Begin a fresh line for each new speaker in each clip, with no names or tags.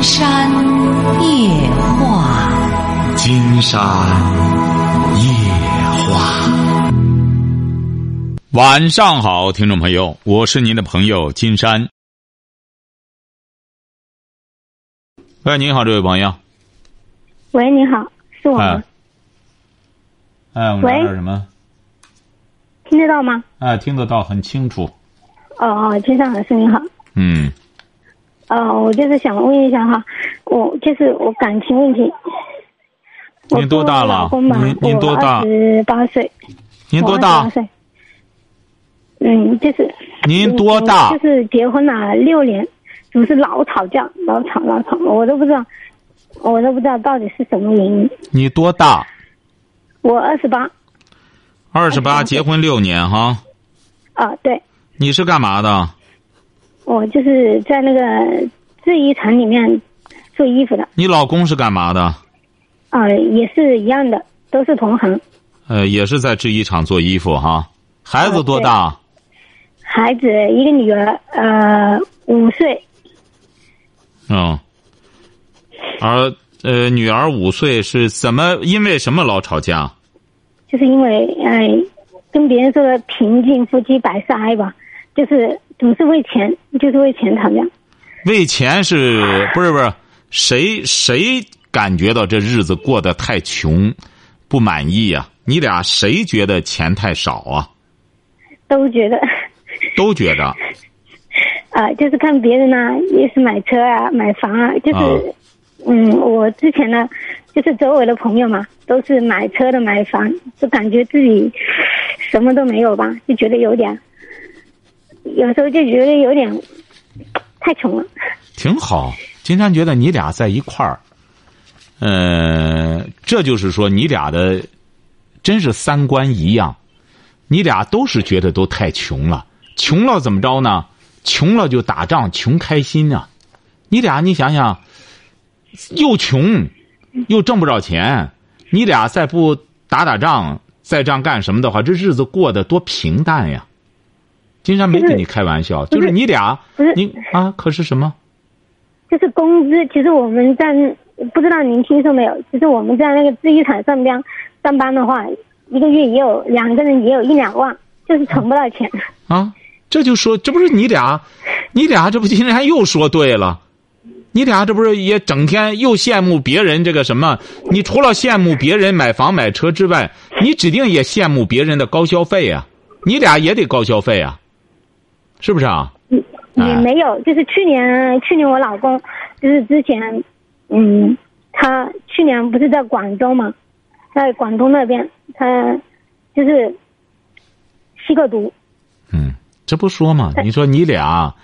金山夜话，
金山夜话。
晚上好，听众朋友，我是您的朋友金山。喂，您好，这位朋友。
喂，你好，是我
哎
吗？，
哎，我们
喂
聊点什么？
听得到吗？
哎，听得到，很清楚。
哦哦，金山老师您好。
嗯，
呃，我就是想问一下哈，我就是我感情问题。
您多大了您您多大
十八岁。
您多大？
岁。嗯，就是。
您多大
嗯就是结婚了六年，总是老吵架，老吵老吵，我都不知道，我都不知道到底是什么原因。
你多大？
我二十八。
二十八
，28
结婚六年哈。
啊，对，
你是干嘛的？
我就是在那个制衣厂里面做衣服的。
你老公是干嘛的？
啊、也是一样的，都是同行。
呃，也是在制衣厂做衣服哈。孩子多大？
孩子一个女儿，呃，五岁，
嗯。而呃，女儿五岁是怎么？因为什么老吵架？
就是因为哎、跟别人说的平静夫妻百事哀吧，就是总是为钱，就是为钱吵架。
为钱是不是不是？谁谁感觉到这日子过得太穷，不满意呀、你俩谁觉得钱太少啊？
都觉得，
都觉着。
啊、就是看别人呢、也是买车啊，买房啊，就是，
啊
嗯，我之前呢，就是周围的朋友嘛，都是买车的、买房，就感觉自己什么都没有吧，就觉得有点，有时候就觉得有点太穷了。
挺好。金山觉得你俩在一块儿，呃，这就是说你俩的真是三观一样，你俩都是觉得都太穷了，穷了怎么着呢？穷了就打仗，穷开心啊！你俩你想想，又穷又挣不着钱，你俩再不打打仗，再这样干什么的话，这日子过得多平淡呀！金山没跟你开玩笑，
不
就是是你俩，
不是
你啊，可是什么？
就是工资，其实我们在不知道您听说没有？其实我们在那个制衣厂上边上班的话，一个月也有两个人也有一两万，就是存不到钱。
啊，这就说这不是你俩，你俩这不今天又说对了，你俩这不是也整天又羡慕别人这个什么？你除了羡慕别人买房买车之外，你指定也羡慕别人的高消费啊！你俩也得高消费啊，是不是啊？
也
也
没有，就是去年，去年我老公就是之前，嗯，他去年不是在广州嘛，在广东那边，他就是吸个毒，
嗯，这不说嘛？你说你俩，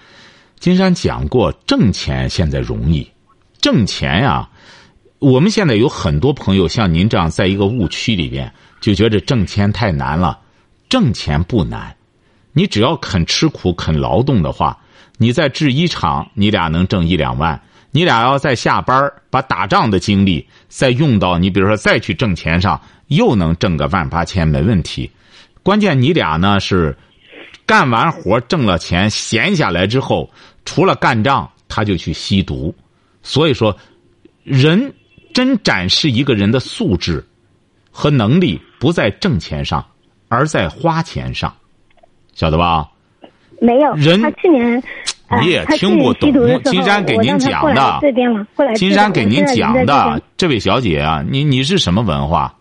金山讲过，挣钱现在容易，挣钱呀、我们现在有很多朋友像您这样，在一个误区里边，就觉得挣钱太难了。挣钱不难，你只要肯吃苦、肯劳动的话，你在制衣厂，你俩能挣一两万。你俩要再下班把打仗的精力再用到你比如说再去挣钱上，又能挣个万八千，没问题。关键你俩呢是干完活挣了钱，闲下来之后，除了干仗，他就去吸毒。所以说，人真展示一个人的素质和能力，不在挣钱上，而在花钱上，晓得吧？
没有。
人
他去年，哎
你也听不懂金山给您讲的金山给您讲的，这位小姐啊，你你是什么文化？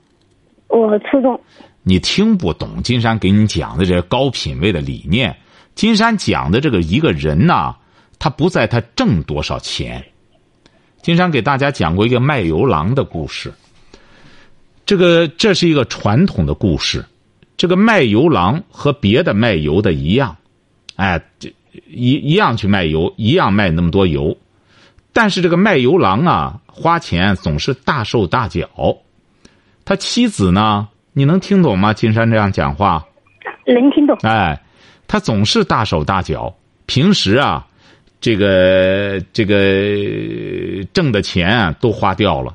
我初中。
你听不懂金山给你讲的这高品位的理念。金山讲的这个一个人呐，他不在他挣多少钱。金山给大家讲过一个卖油郎的故事。这个这是一个传统的故事。这个卖油郎和别的卖油的一样，哎，这一一样去卖油，一样卖那么多油。但是这个卖油郎啊，花钱总是大手大脚。他妻子呢，你能听懂吗？金山这样讲话，
能听懂。
哎，他总是大手大脚。平时啊，这个这个挣的钱啊都花掉了，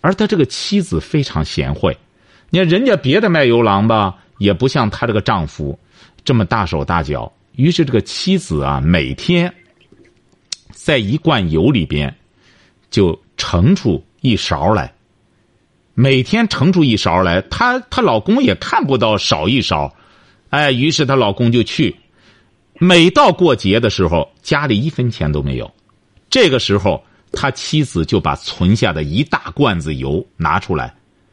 而他这个妻子非常贤惠。你看人家别的卖油郎吧，也不像她这个丈夫这么大手大脚。于是这个妻子啊，每天在一罐油里边就盛出一勺来，每天盛出一勺来，她她老公也看不到少一勺，哎，于是她老公就去。每到过节的时候，家里一分钱都没有，这个时候他妻子就把存下的一大罐子油拿出来，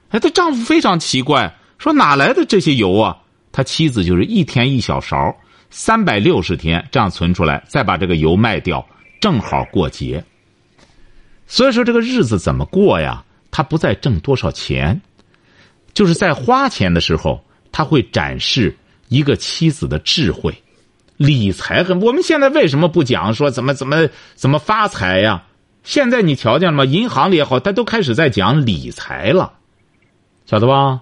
哎，她丈夫非常奇怪，说哪来的这些油啊？他妻子就是一天一小勺，三百六十天这样存出来，再把这个油卖掉，正好过节。所以说这个日子怎么过呀？他不再挣多少钱，就是在花钱的时候，他会展示一个妻子的智慧。理财很，我们现在为什么不讲说怎么怎么怎么发财呀？现在你瞧见了吗？银行里也好，他都开始在讲理财了，晓得吧？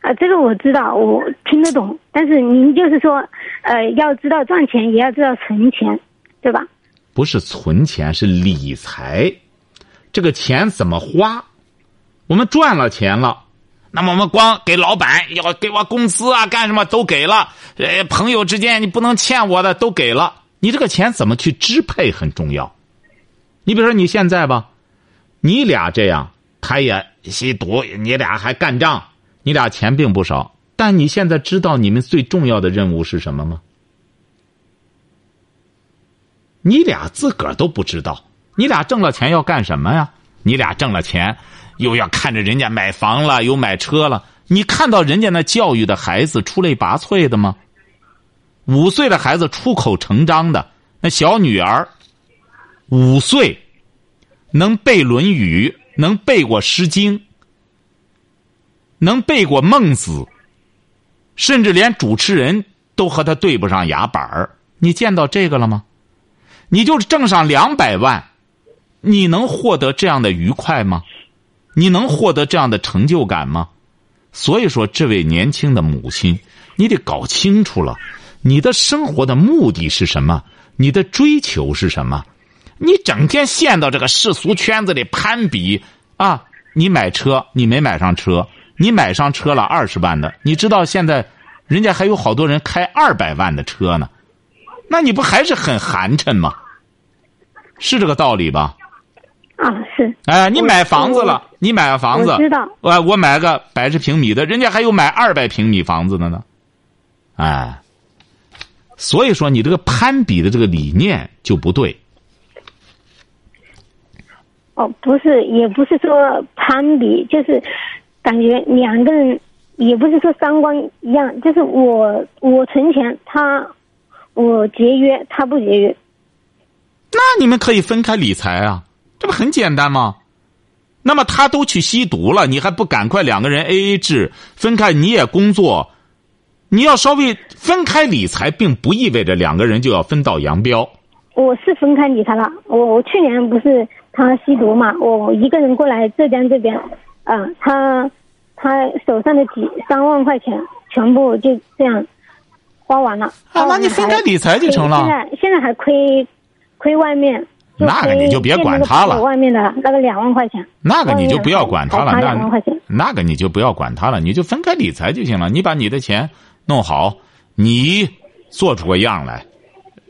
啊，这个我知道，我听得懂。但是您就是说，呃，要知道赚钱，也要知道存钱，对吧？
不是存钱，是理财。这个钱怎么花？我们赚了钱了。那么我们光给老板要给我工资啊，干什么都给了。呃，朋友之间你不能欠我的都给了。你这个钱怎么去支配很重要。你比如说你现在吧，你俩这样，他也吸毒，你俩还干仗，你俩钱并不少。但你现在知道你们最重要的任务是什么吗？你俩自个儿都不知道。你俩挣了钱要干什么呀？你俩挣了钱。又要看着人家买房了，又买车了，你看到人家那教育的孩子出类拔萃的吗？五岁的孩子出口成章的，那小女儿，五岁，能背《论语》，能背过《诗经》，能背过《孟子》，甚至连主持人都和他对不上牙板儿。你见到这个了吗？你就挣上两百万，你能获得这样的愉快吗？你能获得这样的成就感吗？所以说，这位年轻的母亲，你得搞清楚了，你的生活的目的是什么？你的追求是什么？你整天陷到这个世俗圈子里攀比啊！你买车，你没买上车，你买上车了二十万的，你知道现在人家还有好多人开二百万的车呢，那你不还是很寒碜吗？是这个道理吧？
啊，是。
哎，你买房子了？你买个房子？
我知道。
我我买个百十平米的，人家还有买二百平米房子的呢。哎，所以说你这个攀比的这个理念就不对。
哦，不是，也不是说攀比，就是感觉两个人也不是说三观一样，就是我我存钱，他我节约，他不节约。
那你们可以分开理财啊。这不很简单吗？那么他都去吸毒了，你还不赶快两个人 A A 制分开？你也工作，你要稍微分开理财，并不意味着两个人就要分道扬镳。
我是分开理财了，我我去年不是他吸毒嘛，我一个人过来浙江这边，啊，他他手上的几三万块钱全部就这样花完了。啊，
那你分开理财就成了。
现在现在还亏亏外面。
那个你就别管他了。
外面的那个两万块钱。
那个你就不要管他了。
那两万块钱。
那个你就不要管他了，你就分开理财就行了。你把你的钱弄好，你做出个样来，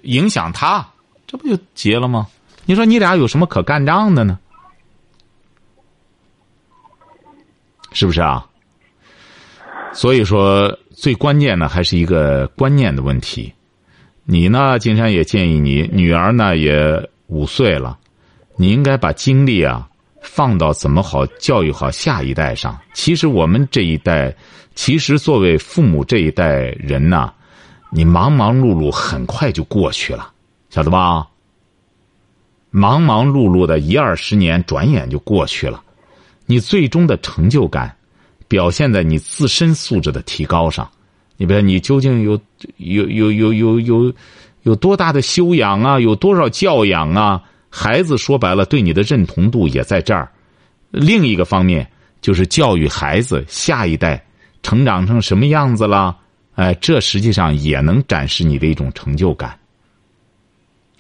影响他，这不就结了吗？你说你俩有什么可干仗的呢？是不是啊？所以说，最关键的还是一个观念的问题。你呢，金山也建议你女儿呢也。五岁了，你应该把精力啊放到怎么好教育好下一代上。其实我们这一代，其实作为父母这一代人呐，你忙忙碌碌很快就过去了，晓得吧？忙忙碌碌的一二十年，转眼就过去了。你最终的成就感，表现在你自身素质的提高上。你比如你究竟有有有有有有。有多大的修养啊？有多少教养啊？孩子说白了，对你的认同度也在这儿。另一个方面，就是教育孩子下一代成长成什么样子了？哎，这实际上也能展示你的一种成就感，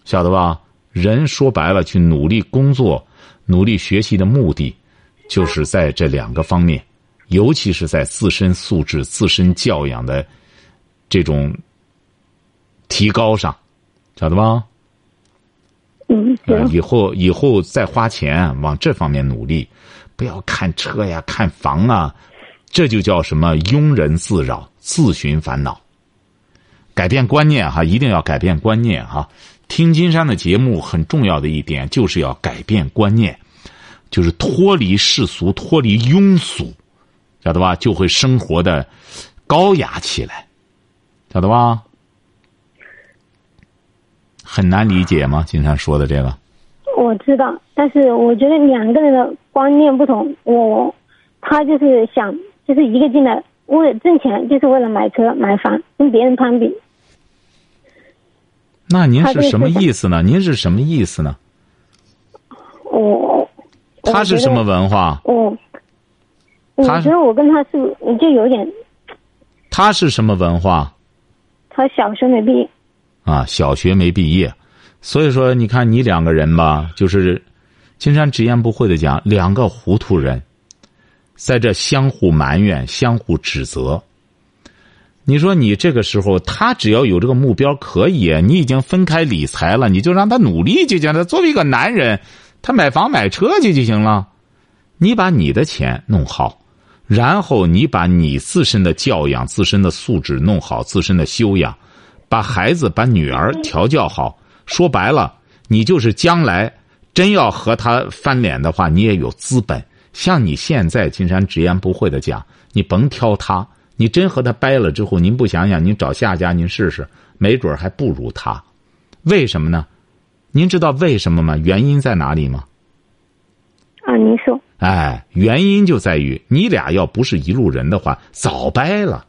晓得吧？人说白了，去努力工作、努力学习的目的，就是在这两个方面，尤其是在自身素质、自身教养的这种。提高上，晓得吧？
嗯，
呃，以后以后再花钱往这方面努力，不要看车呀、看房啊，这就叫什么庸人自扰、自寻烦恼。改变观念哈，一定要改变观念哈。听金山的节目很重要的一点就是要改变观念，就是脱离世俗、脱离庸俗，晓得吧？就会生活的高雅起来，晓得吧？很难理解吗？经常说的这个。
我知道，但是我觉得两个人的观念不同，我他就是想，就是一个劲的为了挣钱，就是为了买车买房，跟别人攀比。
那您是什么意思呢？您是什么意思呢？
我
他是什么？文化？
我我
他
觉得我跟他是就有点，
他是什么文化？
他小学没毕业，
啊，小学没毕业，所以说你看你两个人吧，就是金山直言不讳的讲，两个糊涂人，在这相互埋怨、相互指责。你说你这个时候，他只要有这个目标可以，你已经分开理财了，你就让他努力就行了。作为一个男人，他买房买车去就行了。你把你的钱弄好，然后你把你自身的教养、自身的素质弄好，自身的修养，把孩子、把女儿调教好。说白了，你就是将来真要和他翻脸的话，你也有资本。像你现在，金山直言不讳的讲，你甭挑他，你真和他掰了之后，您不想想，您找下家您试试，没准还不如他。为什么呢？您知道为什么吗？原因在哪里吗？
啊，您说，
哎，原因就在于你俩要不是一路人的话，早掰了。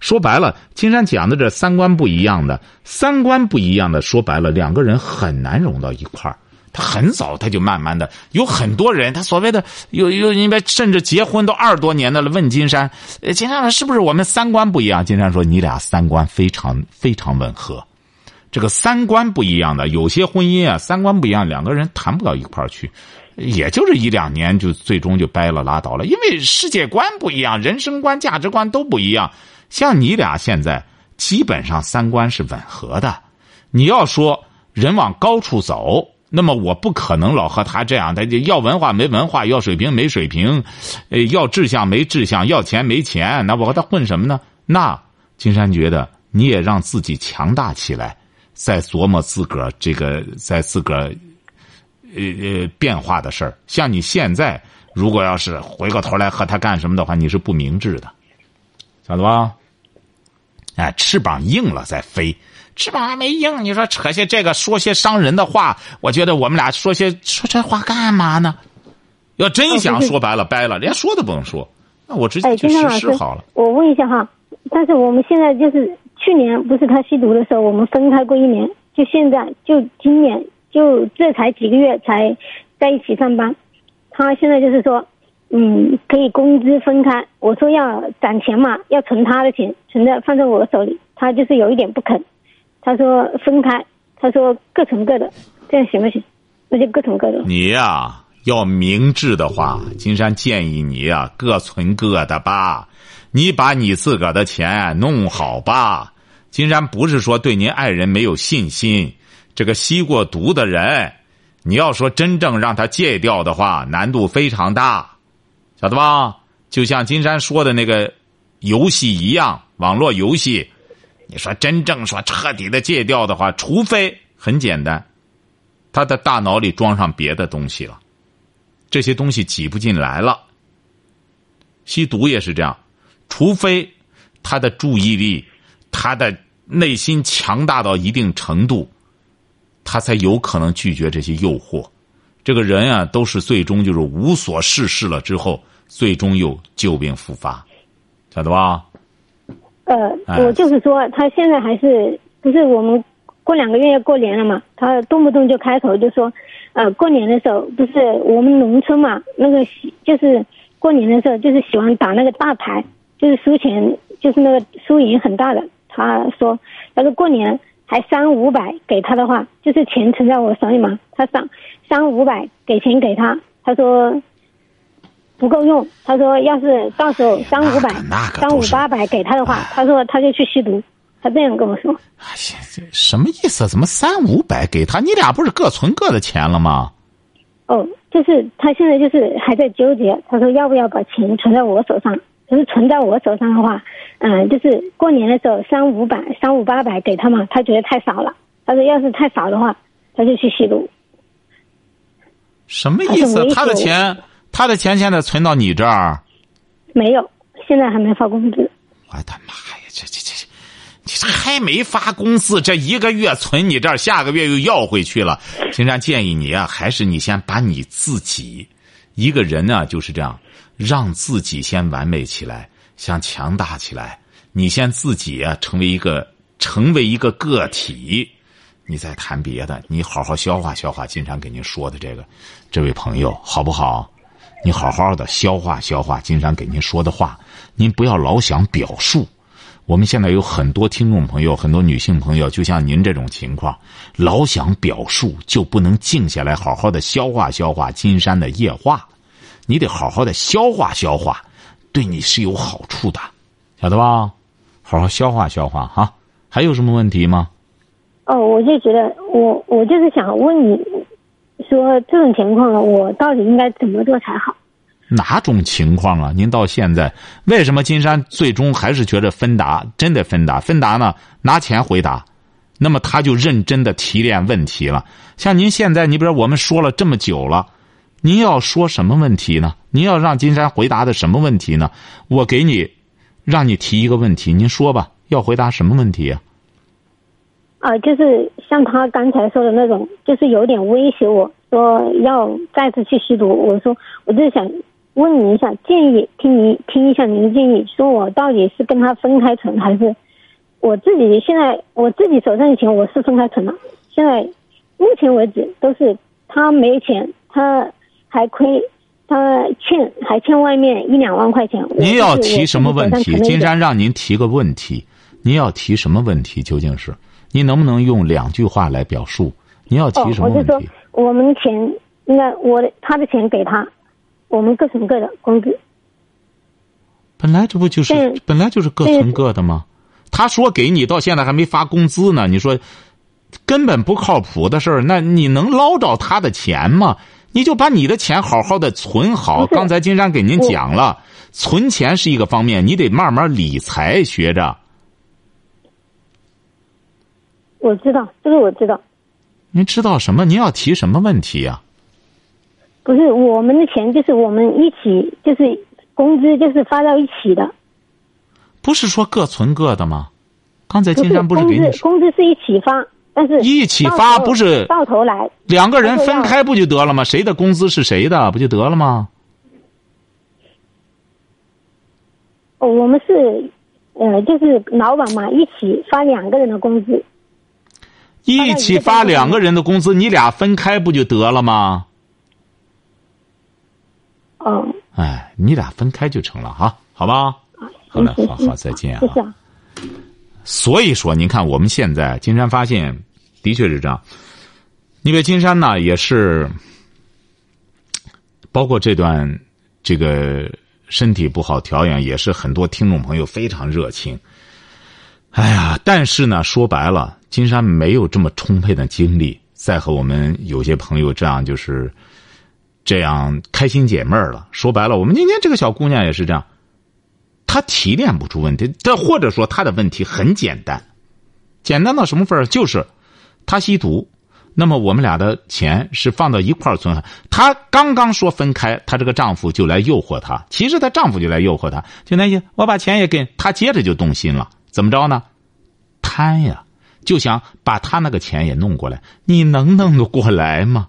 说白了，金山讲的这三观不一样的，三观不一样的，说白了，两个人很难融到一块儿。他很早他就慢慢的，有很多人，他所谓的有有因为甚至结婚都二十多年的了，问金山，呃，金山说是不是我们三观不一样？金山说你俩三观非常非常吻合。这个三观不一样的，有些婚姻啊，三观不一样，两个人谈不到一块儿去，也就是一两年就最终就掰了拉倒了，因为世界观不一样，人生观、价值观都不一样。像你俩现在基本上三观是吻合的，你要说人往高处走，那么我不可能老和他这样，他要文化没文化，要水平没水平，呃，要志向没志向，要钱没钱，那我和他混什么呢？那金山觉得你也让自己强大起来。在琢磨自个儿这个，在自个儿，呃呃变化的事儿。像你现在，如果要是回过头来和他干什么的话，你是不明智的，晓得吧？哎，翅膀硬了再飞，翅膀还没硬，你说扯些这个，说些伤人的话，我觉得我们俩说些说这话干嘛呢？要真想说白了掰了，连说都不能说，那我直接
哎，
就
金山老师
实施好了。，
我问一下哈，但是我们现在就是去年不是他吸毒的时候，我们分开过一年，就现在就今年就这才几个月才在一起上班，他现在就是说，嗯，可以工资分开，我说要攒钱嘛，要存他的钱，存在放在我手里，他就是有一点不肯，他说分开，他说各存各的，这样行不行？那就各存各的。
你呀、要明智的话，金山建议你呀、各存各的吧。你把你自个儿的钱弄好吧。金山不是说对您爱人没有信心，这个吸过毒的人，你要说真正让他戒掉的话，难度非常大，晓得吧？就像金山说的那个游戏一样，网络游戏，你说真正说彻底的戒掉的话，除非很简单，他的大脑里装上别的东西了，这些东西挤不进来了。吸毒也是这样，除非他的注意力、他的内心强大到一定程度，他才有可能拒绝这些诱惑。这个人啊，都是最终就是无所事事了之后，最终又旧病复发，晓得吧？
呃，
哎
我就是说，他现在还是不是我们过两个月要过年了嘛？他动不动就开口就说，呃，过年的时候不是我们农村嘛，那个喜就是过年的时候就是喜欢打那个大牌，就是输钱，就是那个输赢很大的。他说，要是过年还三五百给他的话，就是钱存在我手里嘛，他三三五百给钱给他，他说。不够用，他说要是到时候三五百三五八百给他的话，他说他就去吸毒。他这样跟我说。
哎呀，这什么意思？怎么三五百给他？你俩不是各存各的钱了吗？
哦，就是他现在就是还在纠结，他说要不要把钱存在我手上？就是存在我手上的话，嗯、就是过年的时候三五百、三五八百给他嘛，他觉得太少了。他说要是太少的话，他就去吸毒。
什么意思
他
的钱，他的钱现在存到你这儿，
没有，现在还没发工资。
我的妈呀！这这这这，你这还没发工资，这一个月存你这儿，下个月又要回去了。金山建议你啊，还是你先把你自己，一个人呢就是这样，让自己先完美起来，想强大起来。你先自己啊，成为一个成为一个个体，你再谈别的。你好好消化消化金山给您说的这个，这位朋友好不好？你好好的消化消化金山给您说的话，您不要老想表述。我们现在有很多听众朋友，很多女性朋友，就像您这种情况，老想表述，就不能静下来，好好的消化消化金山的夜话。你得好好的消化消化，对你是有好处的，晓得吧？好好消化消化哈。还有什么问题吗？
哦，我就觉得我我就是想问你，说这种情况我到底应该怎么做才好？
哪种情况啊？您到现在为什么金山最终还是觉得芬达真的芬达？芬达呢拿钱回答，那么他就认真的提炼问题了。像您现在，你比如我们说了这么久了，您要说什么问题呢？您要让金山回答的什么问题呢？我给你，让你提一个问题，您说吧，要回答什么问题啊？
啊，就是像他刚才说的那种，就是有点威胁我说要再次去吸毒。我说，我就想问你一下，建议听你听一下您的建议，说我到底是跟他分开存，还是我自己现在我自己手上的钱我是分开存了，现在目前为止都是他没钱，他还亏，他欠还欠外面一两万块钱。
您要提什么问题？金山让您提个问题，您要提什么问题？究竟是您能不能用两句话来表述？您要提什么
哦，我就说
问题？
我们钱应该我的他的钱给他，我们各存各的工资。
本来这不就是本来就是各存各的吗？他说给你，到现在还没发工资呢。你说根本不靠谱的事儿，那你能捞着他的钱吗？你就把你的钱好好的存好。刚才金山给您讲了，存钱是一个方面，你得慢慢理财学着。
我知道，这个我知道，
您知道什么？您要提什么问题呀、
不是我们的钱，就是我们一起，就是工资就是发到一起的，
不是说各存各的吗？刚才金山不是给你说，
工资是一起发，但是
一起发不是
到头来，
两个人分开不就得了吗？谁的工资是谁的，不就得了吗？
哦我们是呃，就是老板嘛，一起发两个人的工资。
一起发两个人的工资，你俩分开不就得了吗？
嗯，
哎，你俩分开就成了哈，好吧？好嘞，好好，再见啊
谢。谢啊。
所以说，您看我们现在金山发现，的确是这样。因为金山呢，也是包括这段这个身体不好调养，也是很多听众朋友非常热情。哎呀，但是呢，说白了，金山没有这么充沛的精力，再和我们有些朋友这样就是这样开心解闷了。说白了，我们今天这个小姑娘也是这样。他提炼不出问题，这或者说他的问题很简单，简单到什么份儿？就是他吸毒，那么我们俩的钱是放到一块儿存。他刚刚说分开，她这个丈夫就来诱惑她。其实她丈夫就来诱惑她，就那些我把钱也给她，接着就动心了。怎么着呢？贪呀，就想把他那个钱也弄过来。你能弄得过来吗？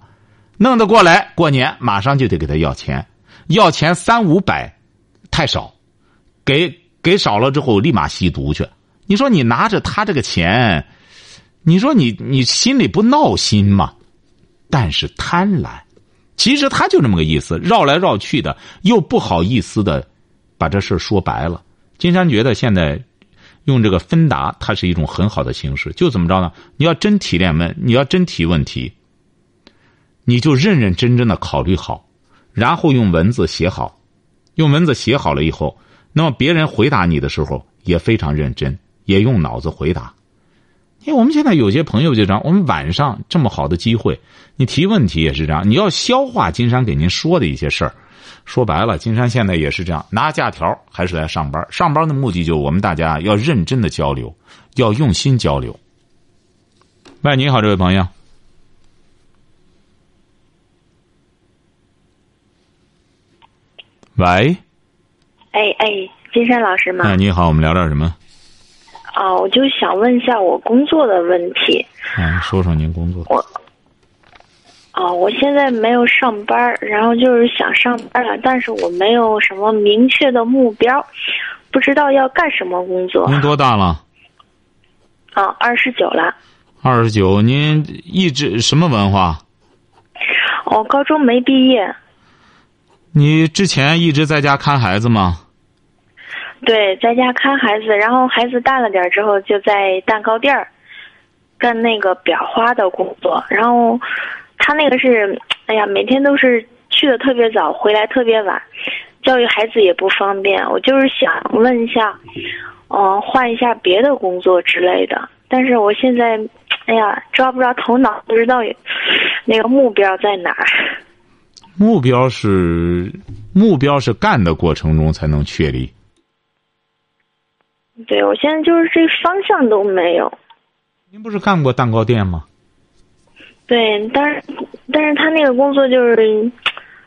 弄得过来，过年马上就得给他要钱，要钱三五百，太少。给给少了之后，立马吸毒去。你说你拿着他这个钱，你说你你心里不闹心吗？但是贪婪，其实他就这么个意思，绕来绕去的，又不好意思的把这事说白了。金山觉得现在用这个芬达，它是一种很好的形式。就怎么着呢？你要真提炼问，你要真提问题，你就认认真真的考虑好，然后用文字写好，用文字写好了以后。那么别人回答你的时候也非常认真，也用脑子回答。因为我们现在有些朋友就这样，我们晚上这么好的机会，你提问题也是这样，你要消化金山给您说的一些事儿。说白了，金山现在也是这样，拿假条还是来上班。上班的目的就我们大家要认真的交流，要用心交流。喂，你好，这位朋友。喂。
哎哎，金山老师吗？
哎，你好，我们聊点什么？
哦，我就想问一下我工作的问题。
嗯，说说您工作。
我。哦，我现在没有上班，然后就是想上班了，但是我没有什么明确的目标，不知道要干什么工作。
您多大了？
啊，二十九了。
二十九，您一直什么文化？
我高中没毕业。
你之前一直在家看孩子吗？
对，在家看孩子，然后孩子大了点之后，就在蛋糕店儿干那个裱花的工作。然后他那个是，哎呀，每天都是去的特别早，回来特别晚，教育孩子也不方便。我就是想问一下，嗯，换一下别的工作之类的。但是我现在，哎呀，抓不着头脑，不知道那个目标在哪儿。
目标是目标是干的过程中才能确立。
对，我现在就是这方向都没有。
您不是干过蛋糕店吗？
对，但是但是他那个工作就是，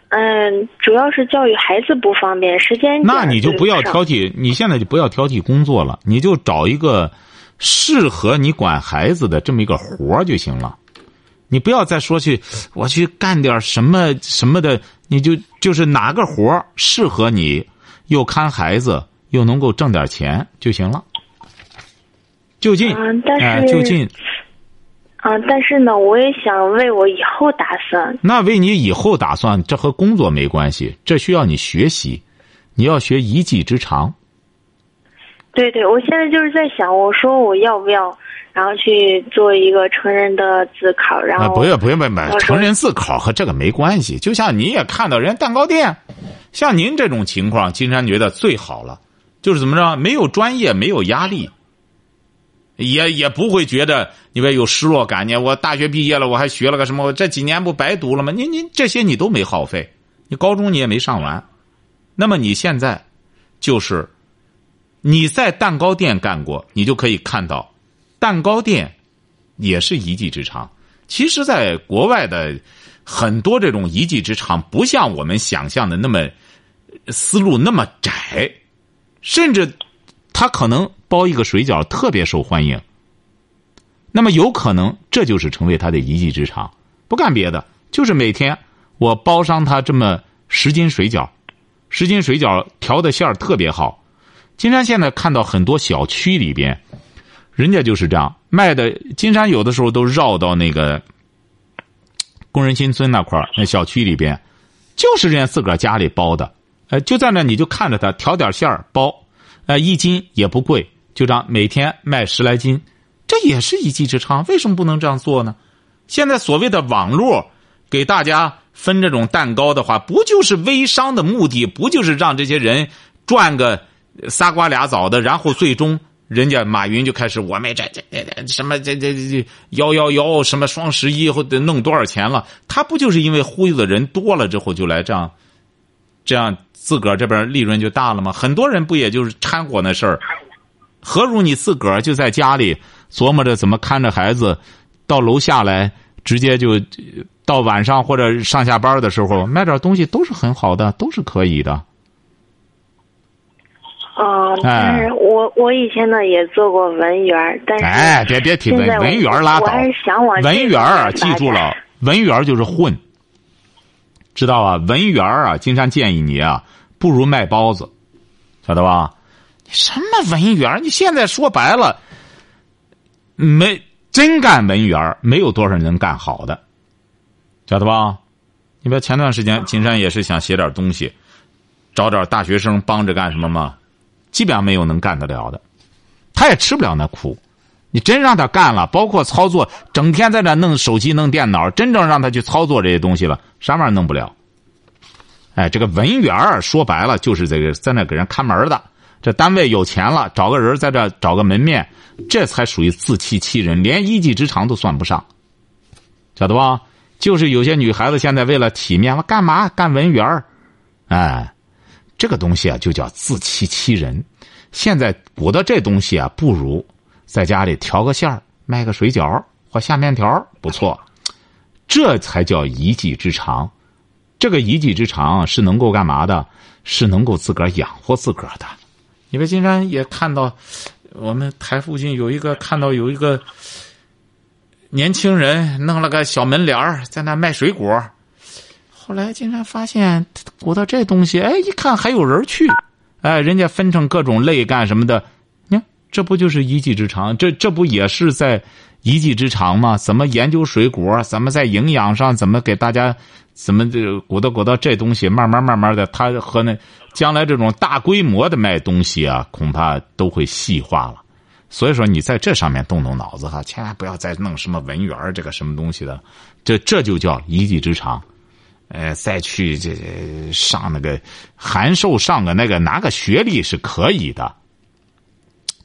嗯，主要是教育孩子不方便，时间
那你就不要挑剔，你现在就不要挑剔工作了，你就找一个适合你管孩子的这么一个活儿就行了。你不要再说去，我去干点什么什么的，你就就是哪个活适合你，又看孩子又能够挣点钱就行了。就近，
哎，
就近。
啊，但是呢，我也想为我以后打算。
那为你以后打算，这和工作没关系，这需要你学习，你要学一技之长。
对对，我现在就是在想，我说我要不要？然后去做一个成人的自考，然后
不用不用不用，成人自考和这个没关系。就像你也看到人蛋糕店，像您这种情况，金山觉得最好了，就是怎么着，没有专业，没有压力，也也不会觉得你别有失落感。你我大学毕业了，我还学了个什么？我这几年不白读了吗？你你这些你都没耗费，你高中你也没上完，那么你现在就是你在蛋糕店干过，你就可以看到。蛋糕店也是一技之长。其实，在国外的很多这种一技之长，不像我们想象的那么思路那么窄，甚至他可能包一个水饺特别受欢迎。那么有可能这就是成为他的一技之长，不干别的，就是每天我包上他这么十斤水饺，十斤水饺调的馅儿特别好。金山现在看到很多小区里边。人家就是这样卖的，金山有的时候都绕到那个工人新村那块儿，那小区里边，就是人家自个儿家里包的，哎，就在那你就看着他调点馅儿包，哎，一斤也不贵，就这样每天卖十来斤，这也是一技之长，为什么不能这样做呢？现在所谓的网络给大家分这种蛋糕的话，不就是微商的目的？不就是让这些人赚个仨瓜俩枣的，然后最终。人家马云就开始，我们这这这什么这这这幺幺幺什么双十一或得弄多少钱了？他不就是因为忽悠的人多了之后就来这样，这样自个儿这边利润就大了吗？很多人不也就是掺和那事儿？何如你自个儿就在家里琢磨着怎么看着孩子，到楼下来直接就到晚上或者上下班的时候卖点东西都是很好的，都是可以的。
哦，但是我我以前呢也做过文员，但是
哎，别别提文文员拉倒，文员记住了，文员就是混，知道吧？文员啊，金山建议你啊，不如卖包子，晓得吧？你什么文员？你现在说白了，没真干文员，没有多少人能干好的，晓得吧？你别前段时间金山也是想写点东西，找点大学生帮着干什么嘛。基本上没有能干得了的，他也吃不了那苦。你真让他干了，包括操作，整天在那弄手机、弄电脑，真正让他去操作这些东西了，啥玩意儿弄不了。哎，这个文员说白了就是这个在那给人看门的，这单位有钱了，找个人在这找个门面，这才属于自欺欺人，连一技之长都算不上，晓得吧？就是有些女孩子现在为了体面，我干嘛干文员儿？哎，这个东西啊，就叫自欺欺人。现在鼓捣这东西啊，不如在家里调个馅儿，卖个水饺或下面条，不错。这才叫一技之长。这个一技之长是能够干嘛的？是能够自个儿养活自个儿的。你们今天也看到，我们台附近有一个看到有一个年轻人弄了个小门脸儿，在那卖水果。后来竟然发现鼓捣这东西，哎，一看还有人去，哎，人家分成各种类干什么的，你看这不就是一技之长？这这不也是在一技之长吗？怎么研究水果？怎么在营养上？怎么给大家？怎么这鼓捣鼓捣这东西？慢慢慢慢的，他和那将来这种大规模的卖东西啊，恐怕都会细化了。所以说，你在这上面动动脑子哈，千万不要再弄什么文员这个什么东西的，这这就叫一技之长。呃，再去这上那个函授上个那个拿个学历是可以的。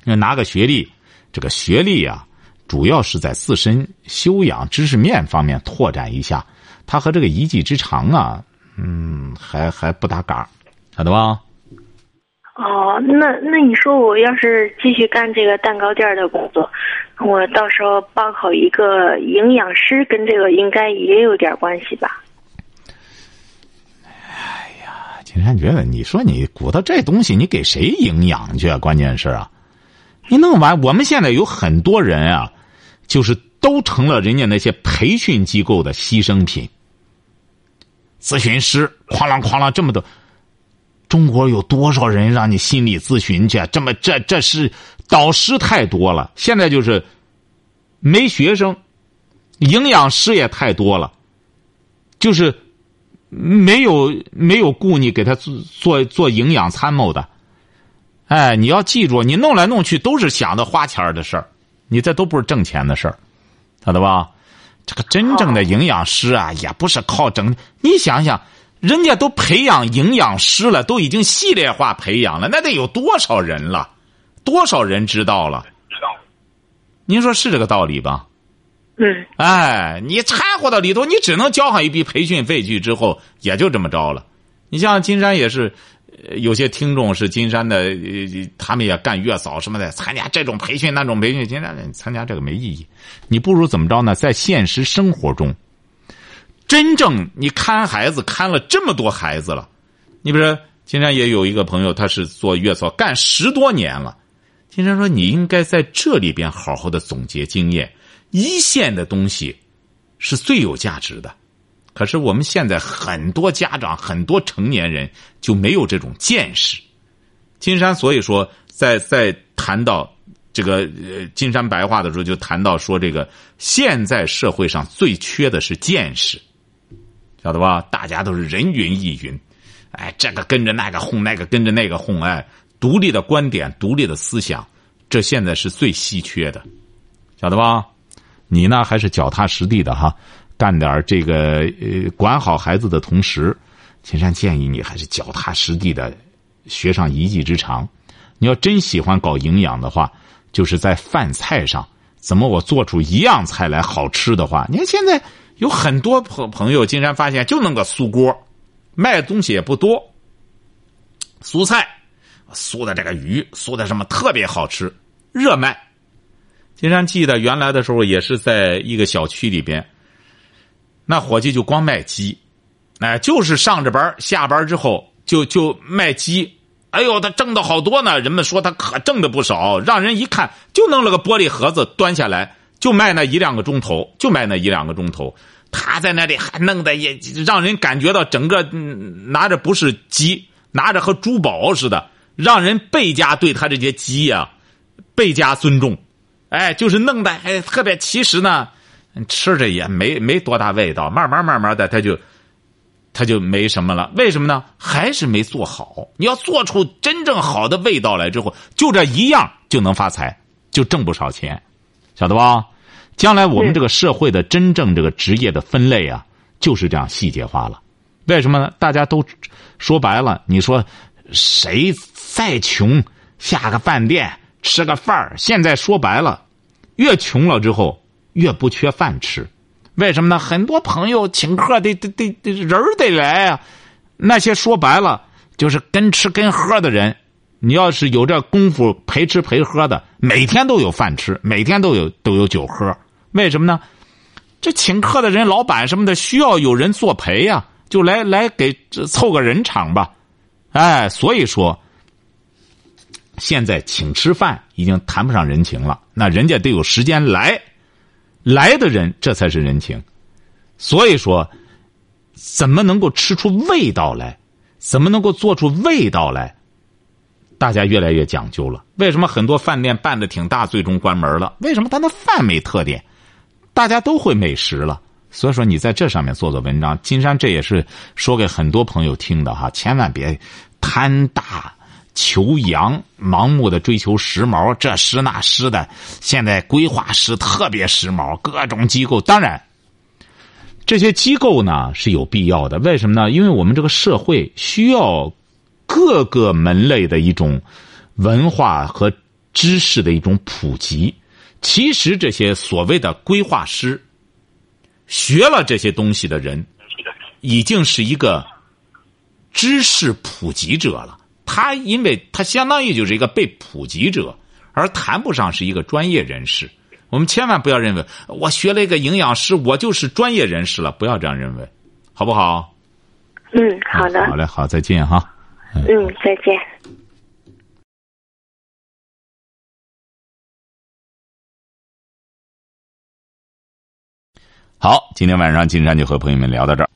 那拿个学历，这个学历啊，主要是在自身修养、知识面方面拓展一下。他和这个一技之长啊，嗯，还还不搭嘎，晓得吧？
哦，那那你说我要是继续干这个蛋糕店的工作，我到时候报考一个营养师，跟这个应该也有点关系吧？
哎呀，金山觉得，你说你鼓捣这东西，你给谁营养去？啊关键是啊，你弄完，我们现在有很多人啊，就是都成了人家那些培训机构的牺牲品。咨询师哐啷哐啷这么多，中国有多少人让你心理咨询去？这么这这是导师太多了。现在就是没学生，营养师也太多了，就是没有没有雇你给他做做做营养参谋的。哎，你要记住，你弄来弄去都是想着花钱的事儿，你这都不是挣钱的事儿，晓得吧？这个真正的营养师啊，也不是靠整。你想想，人家都培养营养师了，都已经系列化培养了，那得有多少人了？多少人知道了？知道。您说是这个道理吧？
嗯。
哎，你掺和到里头，你只能交上一笔培训费去，之后也就这么着了。你像金山也是。有些听众是金山的，他们也干月嫂什么的，参加这种培训那种培训，金山参加这个没意义。你不如怎么着呢？在现实生活中，真正你看孩子看了这么多孩子了，你比如说金山也有一个朋友，他是做月嫂干十多年了。金山说你应该在这里边好好的总结经验，一线的东西是最有价值的。可是我们现在很多家长、很多成年人就没有这种见识。金山所以说，在在谈到这个呃金山白话的时候，就谈到说，这个现在社会上最缺的是见识，晓得吧？大家都是人云亦云，哎，这个跟着那个哄，那个跟着那个哄，哎，独立的观点、独立的思想，这现在是最稀缺的，晓得吧？你呢，还是脚踏实地的哈。干点这个呃，管好孩子的同时，金山建议你还是脚踏实地的学上一技之长。你要真喜欢搞营养的话，就是在饭菜上怎么我做出一样菜来好吃的话。你看现在有很多朋朋友，金山发现就弄个素锅，卖的东西也不多，蔬菜酥的这个鱼酥的什么特别好吃，热卖。金山记得原来的时候也是在一个小区里边。那伙计就光卖鸡，哎，就是上着班下班之后就就卖鸡，哎呦，他挣的好多呢。人们说他可挣的不少，让人一看就弄了个玻璃盒子端下来，就卖那一两个钟头，就卖那一两个钟头。他在那里还弄得也让人感觉到整个拿着不是鸡，拿着和珠宝似的，让人倍加对他这些鸡呀倍加尊重。哎，就是弄的还特别，其实呢。吃着也没没多大味道，慢慢慢慢的，他就他就没什么了。为什么呢？还是没做好。你要做出真正好的味道来之后，就这一样就能发财，就挣不少钱，晓得吧？将来我们这个社会的真正这个职业的分类啊，就是这样细节化了。为什么呢？大家都说白了，你说谁再穷，下个饭店吃个饭儿。现在说白了，越穷了之后越不缺饭吃，为什么呢？很多朋友请客得得得得人得来啊，那些说白了就是跟吃跟喝的人，你要是有这功夫陪吃陪喝的，每天都有饭吃，每天都有都有酒喝。为什么呢？这请客的人，老板什么的需要有人作陪呀，就来来给凑个人场吧。哎，所以说，现在请吃饭已经谈不上人情了，那人家得有时间来，来的人这才是人情。所以说，怎么能够吃出味道来？怎么能够做出味道来？大家越来越讲究了。为什么很多饭店办的挺大，最终关门了？为什么他那饭没特点？大家都会美食了。所以说，你在这上面做做文章，金山这也是说给很多朋友听的哈，千万别贪大求洋，盲目的追求时髦，这时那时的。现在规划师特别时髦，各种机构，当然这些机构呢是有必要的。为什么呢？因为我们这个社会需要各个门类的一种文化和知识的一种普及。其实这些所谓的规划师。学了这些东西的人，已经是一个知识普及者了。他因为他相当于就是一个被普及者，而谈不上是一个专业人士。我们千万不要认为我学了一个营养师，我就是专业人士了。不要这样认为，好不好？
嗯，好的。
好嘞，好，再见哈。
嗯，再见。
好，今天晚上金山就和朋友们聊到这儿。